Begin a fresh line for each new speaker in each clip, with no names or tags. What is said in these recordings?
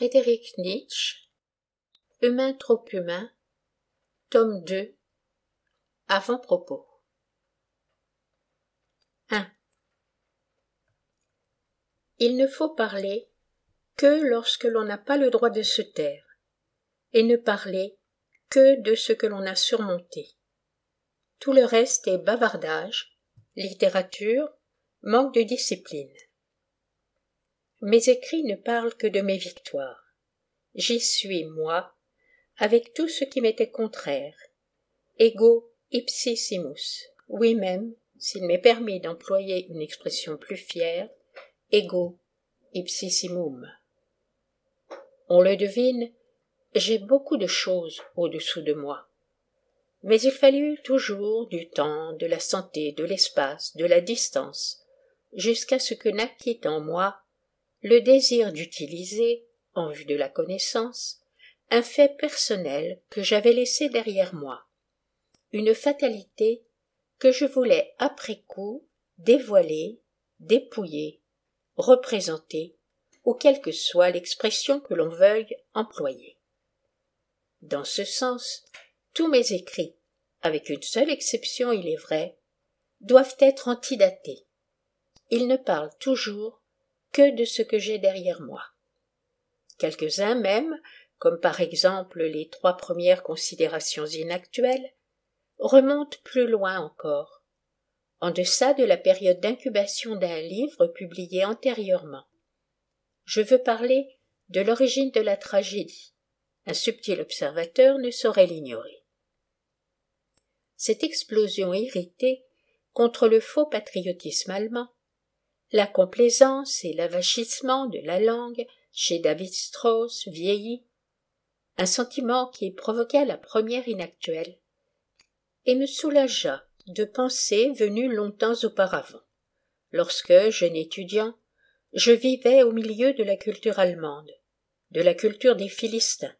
Frédéric Nietzsche Humain trop humain Tome 2 Avant-propos 1. Il ne faut parler que lorsque l'on n'a pas le droit de se taire, et ne parler que de ce que l'on a surmonté. Tout le reste est bavardage, littérature, manque de discipline. Mes écrits ne parlent que de mes victoires. J'y suis, moi, avec tout ce qui m'était contraire. Ego ipsissimus. Oui même, s'il m'est permis d'employer une expression plus fière, ego ipsissimum. On le devine, j'ai beaucoup de choses au-dessous de moi. Mais il fallut toujours du temps, de la santé, de l'espace, de la distance, jusqu'à ce que naquît en moi le désir d'utiliser, en vue de la connaissance, un fait personnel que j'avais laissé derrière moi, une fatalité que je voulais après coup dévoiler, dépouiller, représenter, ou quelle que soit l'expression que l'on veuille employer. Dans ce sens, tous mes écrits, avec une seule exception il est vrai, doivent être antidatés. Ils ne parlent toujours que de ce que j'ai derrière moi. Quelques-uns même, comme par exemple les trois premières considérations inactuelles, remontent plus loin encore, en deçà de la période d'incubation d'un livre publié antérieurement. Je veux parler de l'origine de la tragédie. Un subtil observateur ne saurait l'ignorer. Cette explosion irritée contre le faux patriotisme allemand la complaisance et l'avachissement de la langue chez David Strauss vieillit, un sentiment qui provoqua la première inactuelle, et me soulagea de pensées venues longtemps auparavant, lorsque, jeune étudiant, je vivais au milieu de la culture allemande, de la culture des Philistins.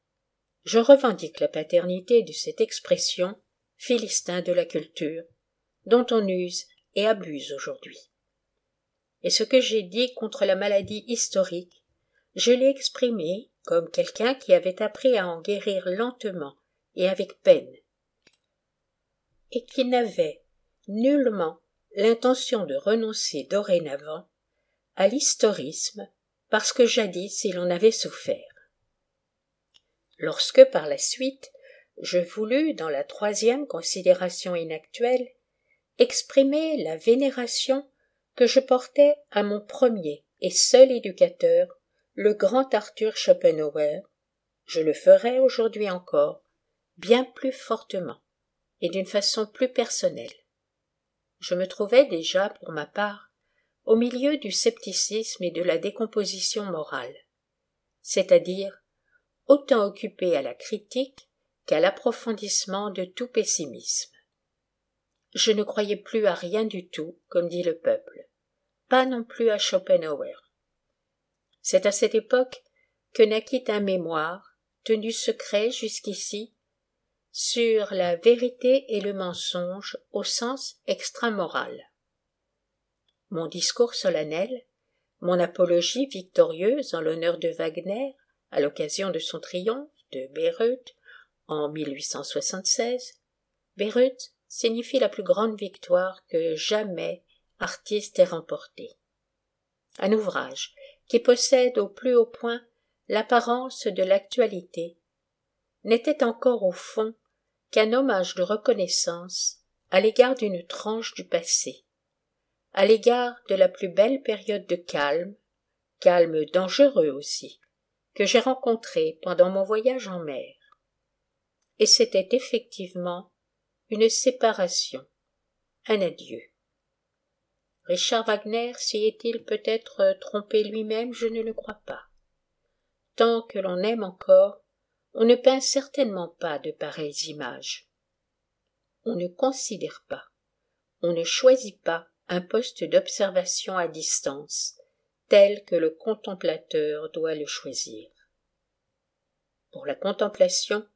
Je revendique la paternité de cette expression Philistin de la culture, dont on use et abuse aujourd'hui et ce que j'ai dit contre la maladie historique, je l'ai exprimé comme quelqu'un qui avait appris à en guérir lentement et avec peine, et qui n'avait nullement l'intention de renoncer dorénavant à l'historisme parce que jadis il en avait souffert. Lorsque par la suite je voulus, dans la troisième considération inactuelle, exprimer la vénération que je portais à mon premier et seul éducateur, le grand Arthur Schopenhauer, je le ferai aujourd'hui encore, bien plus fortement, et d'une façon plus personnelle. Je me trouvais déjà, pour ma part, au milieu du scepticisme et de la décomposition morale, c'est-à-dire autant occupé à la critique qu'à l'approfondissement de tout pessimisme je ne croyais plus à rien du tout, comme dit le peuple, pas non plus à Schopenhauer. C'est à cette époque que naquit un mémoire, tenu secret jusqu'ici, sur la vérité et le mensonge au sens extramoral. Mon discours solennel, mon apologie victorieuse en l'honneur de Wagner à l'occasion de son triomphe de Bayreuth en 1876, Bayreuth signifie la plus grande victoire que jamais artiste ait remportée. Un ouvrage qui possède au plus haut point l'apparence de l'actualité n'était encore au fond qu'un hommage de reconnaissance à l'égard d'une tranche du passé, à l'égard de la plus belle période de calme, calme dangereux aussi, que j'ai rencontré pendant mon voyage en mer. Et c'était effectivement une séparation, un adieu. Richard Wagner s'y est-il peut-être trompé lui-même, je ne le crois pas. Tant que l'on aime encore, on ne peint certainement pas de pareilles images. On ne considère pas, on ne choisit pas un poste d'observation à distance, tel que le contemplateur doit le choisir. Pour la contemplation,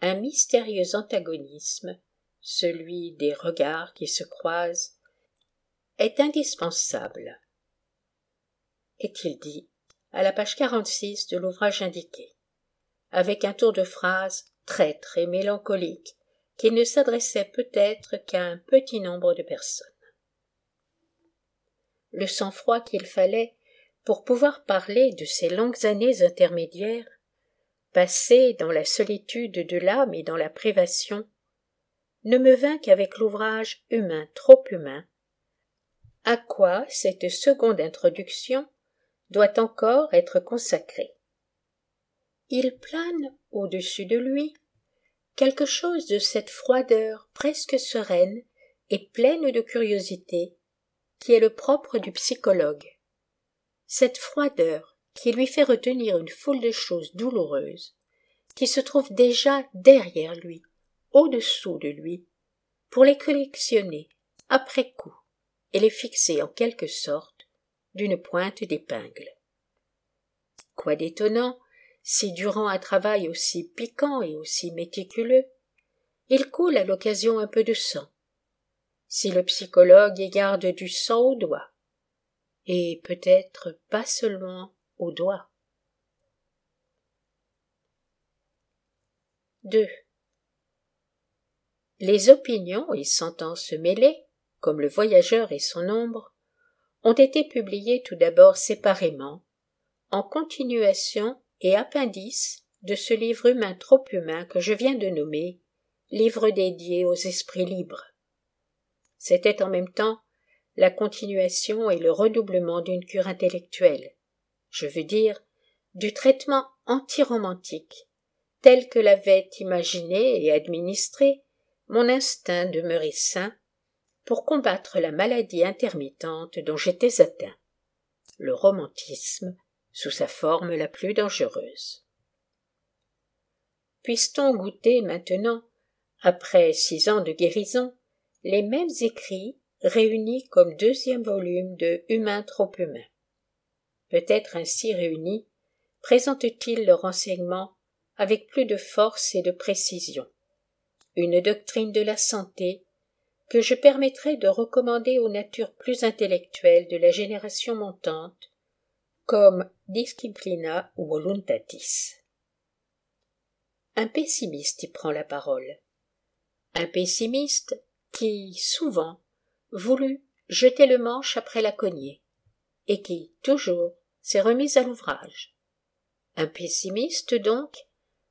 un mystérieux antagonisme celui des regards qui se croisent, est indispensable. Est-il dit à la page 46 de l'ouvrage indiqué, avec un tour de phrase traître et mélancolique qu'il ne s'adressait peut-être qu'à un petit nombre de personnes. Le sang-froid qu'il fallait pour pouvoir parler de ces longues années intermédiaires, passées dans la solitude de l'âme et dans la privation, ne me vint qu'avec l'ouvrage humain trop humain, à quoi cette seconde introduction doit encore être consacrée. Il plane au-dessus de lui quelque chose de cette froideur presque sereine et pleine de curiosité qui est le propre du psychologue. Cette froideur qui lui fait retenir une foule de choses douloureuses, qui se trouvent déjà derrière lui, au-dessous de lui, pour les collectionner après coup et les fixer en quelque sorte d'une pointe d'épingle. Quoi d'étonnant si durant un travail aussi piquant et aussi méticuleux, il coule à l'occasion un peu de sang, si le psychologue y garde du sang au doigt, et peut-être pas seulement au doigt. 2. Les opinions et sentences mêlées, comme le voyageur et son ombre, ont été publiées tout d'abord séparément, en continuation et appendice de ce livre humain trop humain que je viens de nommer livre dédié aux esprits libres. C'était en même temps la continuation et le redoublement d'une cure intellectuelle, je veux dire du traitement antiromantique, tel que l'avait imaginé et administré mon instinct demeuré sain pour combattre la maladie intermittente dont j'étais atteint, le romantisme sous sa forme la plus dangereuse. Puisse-t-on goûter maintenant, après six ans de guérison, les mêmes écrits réunis comme deuxième volume de Humain trop humain. Peut-être ainsi réunis présente-t-il le renseignement avec plus de force et de précision. Une doctrine de la santé que je permettrai de recommander aux natures plus intellectuelles de la génération montante comme disciplina voluntatis. Un pessimiste y prend la parole. Un pessimiste qui, souvent, voulut jeter le manche après la cognée, et qui, toujours, s'est remis à l'ouvrage. Un pessimiste, donc,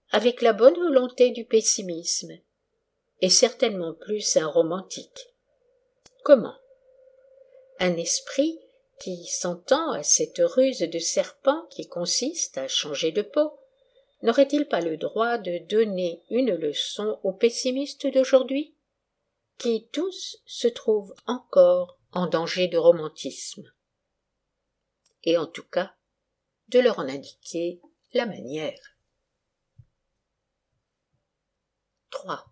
avec la bonne volonté du pessimisme, et certainement plus un romantique. Comment? Un esprit qui s'entend à cette ruse de serpent qui consiste à changer de peau, n'aurait-il pas le droit de donner une leçon aux pessimistes d'aujourd'hui, qui tous se trouvent encore en danger de romantisme, et en tout cas de leur en indiquer la manière. 3.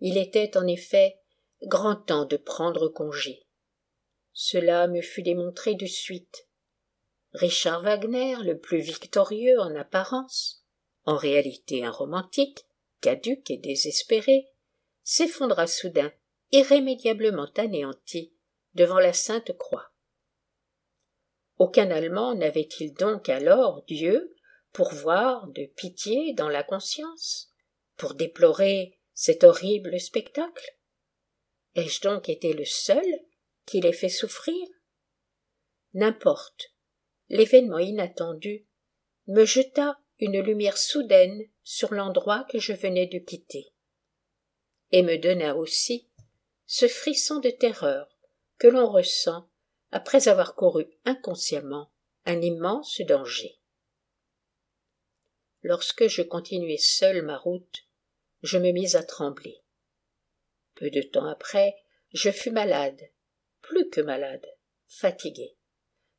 Il était en effet grand temps de prendre congé. Cela me fut démontré de suite. Richard Wagner, le plus victorieux en apparence, en réalité un romantique, caduque et désespéré, s'effondra soudain, irrémédiablement anéanti, devant la Sainte Croix. Aucun Allemand n'avait-il donc alors Dieu pour voir de pitié dans la conscience, pour déplorer cet horrible spectacle? Ai-je donc été le seul qui les fait souffrir? N'importe. L'événement inattendu me jeta une lumière soudaine sur l'endroit que je venais de quitter, et me donna aussi ce frisson de terreur que l'on ressent après avoir couru inconsciemment un immense danger. Lorsque je continuai seul ma route, je me mis à trembler. Peu de temps après, je fus malade, plus que malade, fatigué.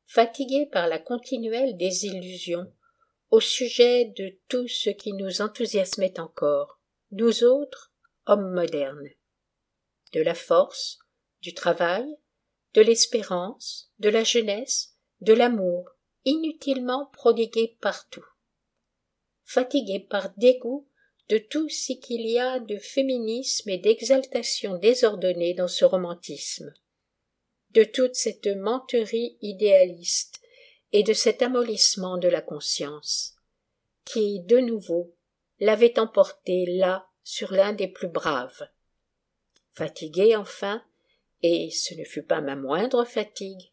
Fatigué par la continuelle désillusion au sujet de tout ce qui nous enthousiasmait encore, nous autres, hommes modernes. De la force, du travail, de l'espérance, de la jeunesse, de l'amour, inutilement prodigué partout. Fatigué par dégoût de tout ce qu'il y a de féminisme et d'exaltation désordonnée dans ce romantisme de toute cette menterie idéaliste et de cet amollissement de la conscience, qui, de nouveau, l'avait emporté là sur l'un des plus braves. Fatigué enfin, et ce ne fut pas ma moindre fatigue,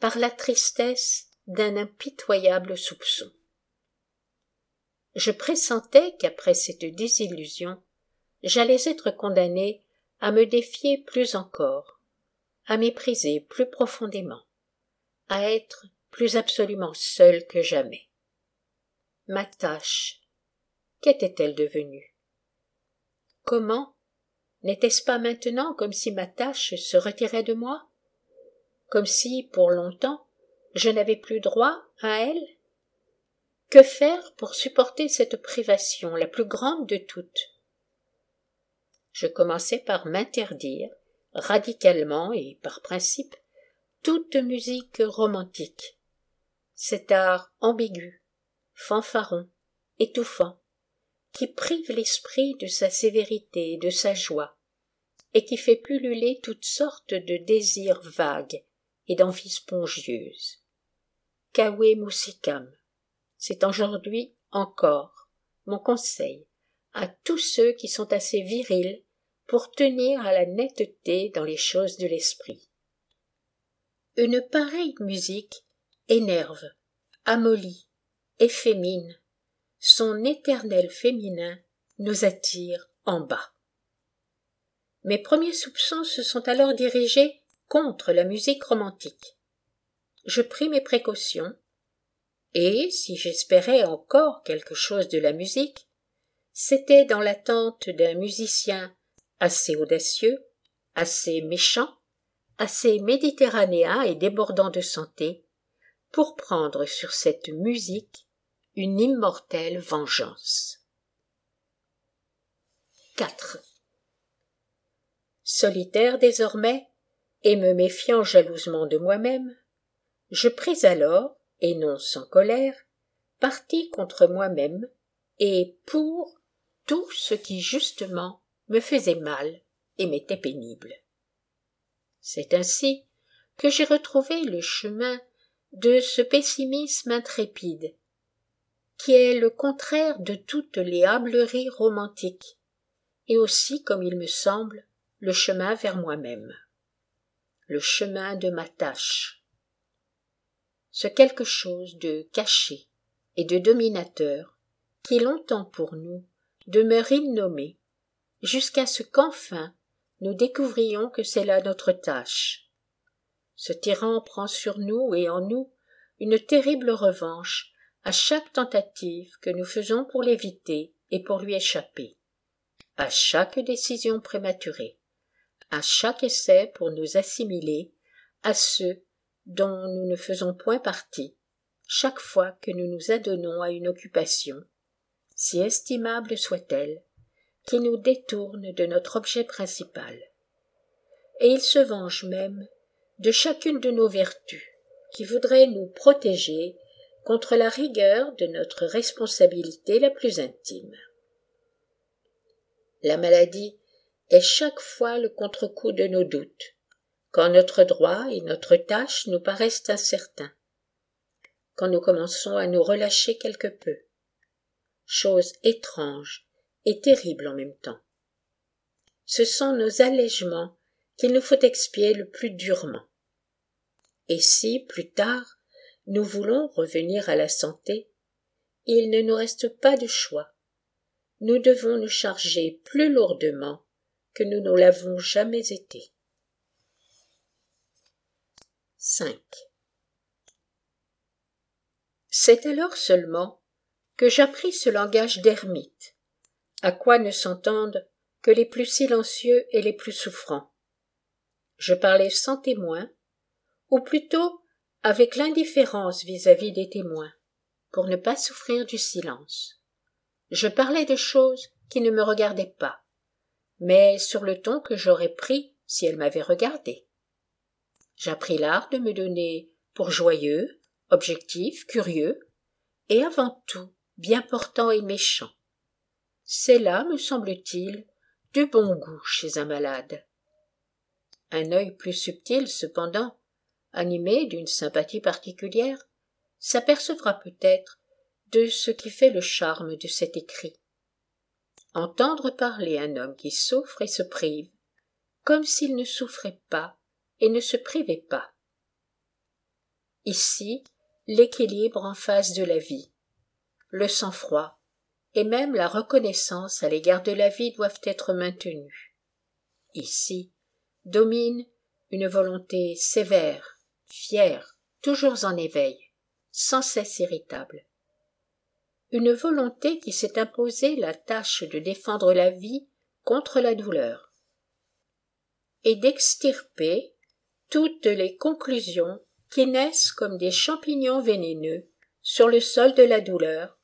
par la tristesse d'un impitoyable soupçon. Je pressentais qu'après cette désillusion, j'allais être condamné à me défier plus encore, à mépriser plus profondément, à être plus absolument seul que jamais. Ma tâche, qu'était-elle devenue? Comment? N'était-ce pas maintenant comme si ma tâche se retirait de moi? Comme si, pour longtemps, je n'avais plus droit à elle? Que faire pour supporter cette privation, la plus grande de toutes? Je commençai par m'interdire, radicalement et par principe, toute musique romantique. Cet art ambigu, fanfaron, étouffant, qui prive l'esprit de sa sévérité et de sa joie, et qui fait pulluler toutes sortes de désirs vagues et d'envies spongieuses. Kawe Musikam, c'est aujourd'hui encore mon conseil à tous ceux qui sont assez virils pour tenir à la netteté dans les choses de l'esprit. Une pareille musique énerve, amollit, effémine, son éternel féminin nous attire en bas. Mes premiers soupçons se sont alors dirigés contre la musique romantique. Je pris mes précautions, et si j'espérais encore quelque chose de la musique, c'était dans l'attente d'un musicien assez audacieux, assez méchant, assez méditerranéen et débordant de santé, pour prendre sur cette musique une immortelle vengeance. 4. Solitaire désormais, et me méfiant jalousement de moi-même, je pris alors, et non sans colère, parti contre moi-même et pour tout ce qui justement me faisait mal et m'était pénible. C'est ainsi que j'ai retrouvé le chemin de ce pessimisme intrépide qui est le contraire de toutes les hâbleries romantiques, et aussi, comme il me semble, le chemin vers moi-même, le chemin de ma tâche. Ce quelque chose de caché et de dominateur qui longtemps pour nous demeure innommé, jusqu'à ce qu'enfin nous découvrions que c'est là notre tâche. Ce tyran prend sur nous et en nous une terrible revanche à chaque tentative que nous faisons pour l'éviter et pour lui échapper, à chaque décision prématurée, à chaque essai pour nous assimiler à ceux dont nous ne faisons point partie, chaque fois que nous nous adonnons à une occupation, si estimable soit-elle, qui nous détourne de notre objet principal. Et il se venge même de chacune de nos vertus, qui voudrait nous protéger contre la rigueur de notre responsabilité la plus intime. La maladie est chaque fois le contre-coup de nos doutes, quand notre droit et notre tâche nous paraissent incertains, quand nous commençons à nous relâcher quelque peu. Chose étrange et terrible en même temps. Ce sont nos allègements qu'il nous faut expier le plus durement. Et si, plus tard, nous voulons revenir à la santé, il ne nous reste pas de choix. Nous devons nous charger plus lourdement que nous ne l'avons jamais été. 5. C'est alors seulement que j'appris ce langage d'ermite, à quoi ne s'entendent que les plus silencieux et les plus souffrants. Je parlais sans témoin, ou plutôt avec l'indifférence vis-à-vis des témoins, pour ne pas souffrir du silence. Je parlais de choses qui ne me regardaient pas, mais sur le ton que j'aurais pris si elles m'avaient regardé. J'appris l'art de me donner pour joyeux, objectif, curieux, et avant tout bien portant et méchant. C'est là, me semble-t-il, du bon goût chez un malade. Un œil plus subtil, cependant, animé d'une sympathie particulière, s'apercevra peut-être de ce qui fait le charme de cet écrit. Entendre parler un homme qui souffre et se prive, comme s'il ne souffrait pas et ne se privait pas. Ici, l'équilibre en face de la vie, le sang-froid et même la reconnaissance à l'égard de la vie doivent être maintenus. Ici, domine une volonté sévère, fière, toujours en éveil, sans cesse irritable. Une volonté qui s'est imposée la tâche de défendre la vie contre la douleur et d'extirper toutes les conclusions qui naissent comme des champignons vénéneux sur le sol de la douleur,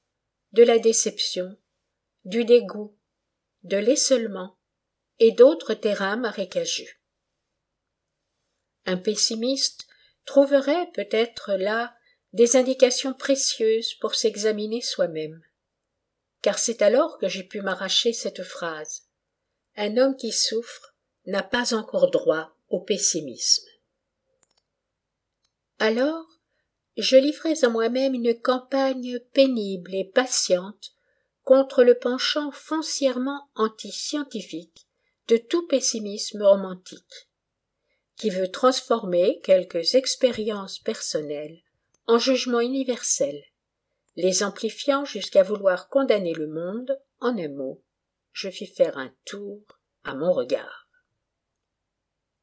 de la déception, du dégoût, de l'essolement et d'autres terrains marécageux. Un pessimiste trouverait peut-être là des indications précieuses pour s'examiner soi-même. Car c'est alors que j'ai pu m'arracher cette phrase. Un homme qui souffre n'a pas encore droit au pessimisme. Alors, je livrais à moi-même une campagne pénible et patiente contre le penchant foncièrement anti-scientifique de tout pessimisme romantique, qui veut transformer quelques expériences personnelles en jugements universels, les amplifiant jusqu'à vouloir condamner le monde en un mot. Je fis faire un tour à mon regard.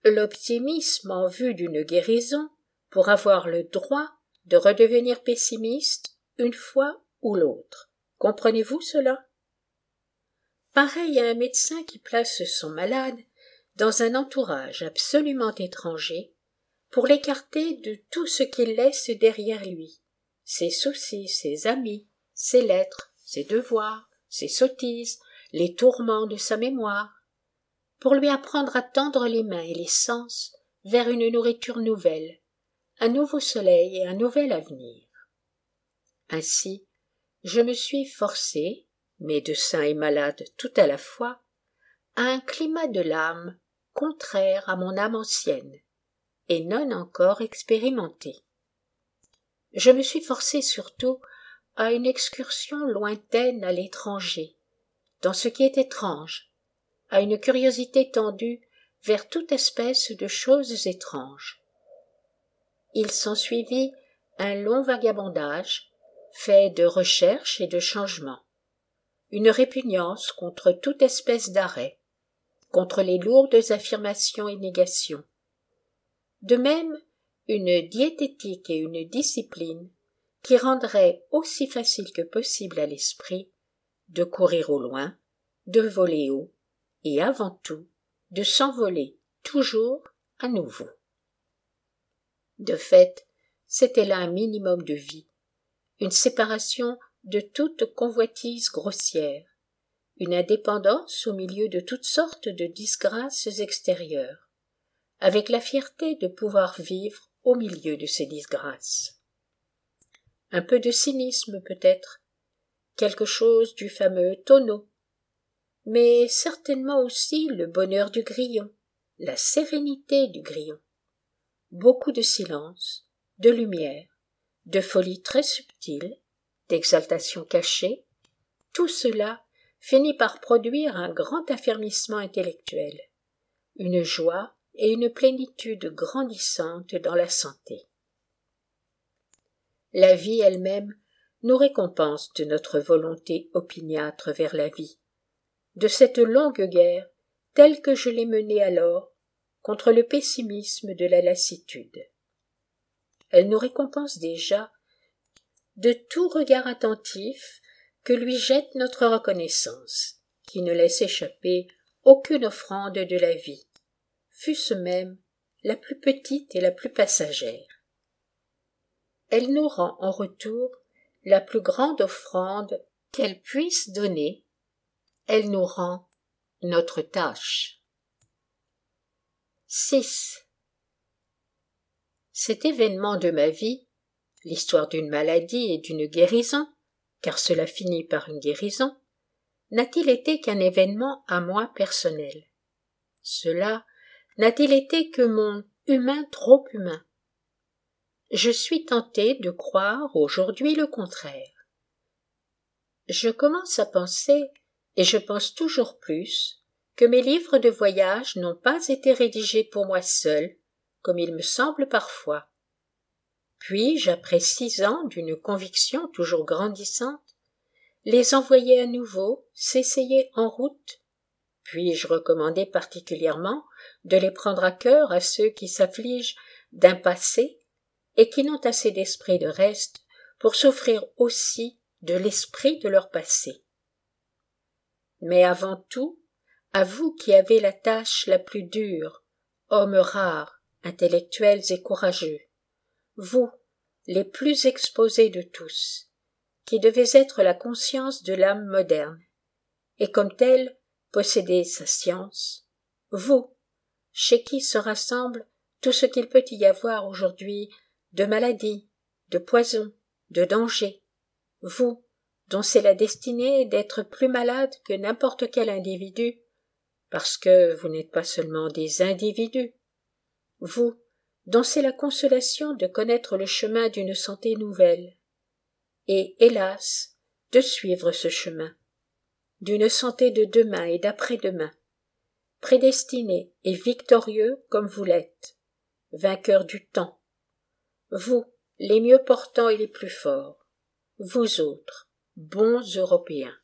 L'optimisme en vue d'une guérison pour avoir le droit de redevenir pessimiste une fois ou l'autre. Comprenez-vous cela? Pareil à un médecin qui place son malade dans un entourage absolument étranger pour l'écarter de tout ce qu'il laisse derrière lui. Ses soucis, ses amis, ses lettres, ses devoirs, ses sottises, les tourments de sa mémoire, pour lui apprendre à tendre les mains et les sens vers une nourriture nouvelle, un nouveau soleil et un nouvel avenir. Ainsi, je me suis forcé, médecin et malade tout à la fois, à un climat de l'âme contraire à mon âme ancienne, et non encore expérimentée. Je me suis forcé surtout à une excursion lointaine à l'étranger, dans ce qui est étrange, à une curiosité tendue vers toute espèce de choses étranges, il s'ensuivit un long vagabondage, fait de recherches et de changements, une répugnance contre toute espèce d'arrêt, contre les lourdes affirmations et négations. De même, une diététique et une discipline qui rendraient aussi facile que possible à l'esprit de courir au loin, de voler haut, et avant tout de s'envoler toujours à nouveau. De fait, c'était là un minimum de vie, une séparation de toute convoitise grossière, une indépendance au milieu de toutes sortes de disgrâces extérieures, avec la fierté de pouvoir vivre au milieu de ces disgrâces. Un peu de cynisme peut-être, quelque chose du fameux tonneau, mais certainement aussi le bonheur du grillon, la sérénité du grillon beaucoup de silence, de lumière, de folie très subtile, d'exaltation cachée, tout cela finit par produire un grand affermissement intellectuel, une joie et une plénitude grandissante dans la santé. La vie elle-même nous récompense de notre volonté opiniâtre vers la vie, de cette longue guerre telle que je l'ai menée alors contre le pessimisme de la lassitude. Elle nous récompense déjà de tout regard attentif que lui jette notre reconnaissance, qui ne laisse échapper aucune offrande de la vie, fût-ce même la plus petite et la plus passagère. Elle nous rend en retour la plus grande offrande qu'elle puisse donner, elle nous rend notre tâche. 6. Cet événement de ma vie, l'histoire d'une maladie et d'une guérison, car cela finit par une guérison, n'a-t-il été qu'un événement à moi personnel? Cela n'a-t-il été que mon humain trop humain? Je suis tenté de croire aujourd'hui le contraire. Je commence à penser, et je pense toujours plus, que mes livres de voyage n'ont pas été rédigés pour moi seul, comme il me semble parfois. Puis, après six ans d'une conviction toujours grandissante, les envoyer à nouveau, s'essayer en route, puis-je recommander particulièrement de les prendre à cœur à ceux qui s'affligent d'un passé et qui n'ont assez d'esprit de reste pour s'offrir aussi de l'esprit de leur passé. Mais avant tout, à vous qui avez la tâche la plus dure, hommes rares, intellectuels et courageux, vous, les plus exposés de tous, qui devez être la conscience de l'âme moderne, et comme telle posséder sa science, vous, chez qui se rassemble tout ce qu'il peut y avoir aujourd'hui de maladies, de poisons, de dangers, vous, dont c'est la destinée d'être plus malade que n'importe quel individu, parce que vous n'êtes pas seulement des individus, vous, dont c'est la consolation de connaître le chemin d'une santé nouvelle, et, hélas, de suivre ce chemin, d'une santé de demain et d'après-demain, prédestiné et victorieux comme vous l'êtes, vainqueur du temps, vous, les mieux portants et les plus forts, vous autres, bons Européens.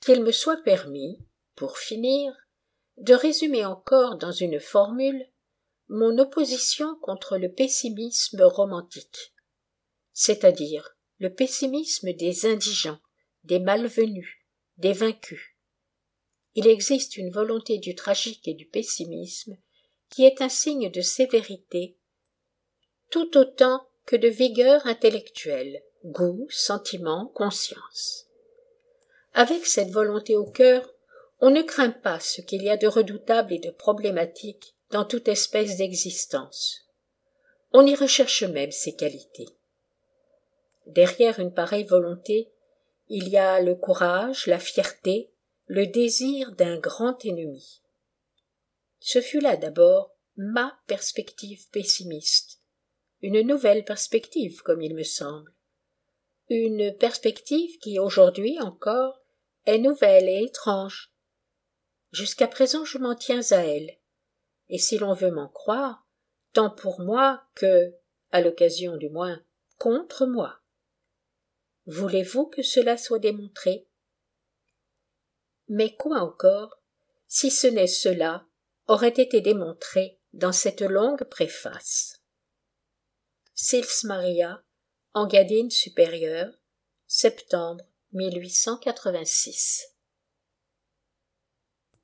Qu'il me soit permis, pour finir, de résumer encore dans une formule mon opposition contre le pessimisme romantique, c'est-à-dire le pessimisme des indigents, des malvenus, des vaincus. Il existe une volonté du tragique et du pessimisme qui est un signe de sévérité tout autant que de vigueur intellectuelle, goût, sentiment, conscience. Avec cette volonté au cœur, on ne craint pas ce qu'il y a de redoutable et de problématique dans toute espèce d'existence. On y recherche même ses qualités. Derrière une pareille volonté, il y a le courage, la fierté, le désir d'un grand ennemi. Ce fut là d'abord ma perspective pessimiste, une nouvelle perspective, comme il me semble. Une perspective qui, aujourd'hui encore, est nouvelle et étrange. Jusqu'à présent, je m'en tiens à elle. Et si l'on veut m'en croire, tant pour moi que, à l'occasion du moins, contre moi. Voulez-vous que cela soit démontré? Mais quoi encore, si ce n'est cela, aurait été démontré dans cette longue préface? Sils Maria, Engadine supérieure, septembre 1886.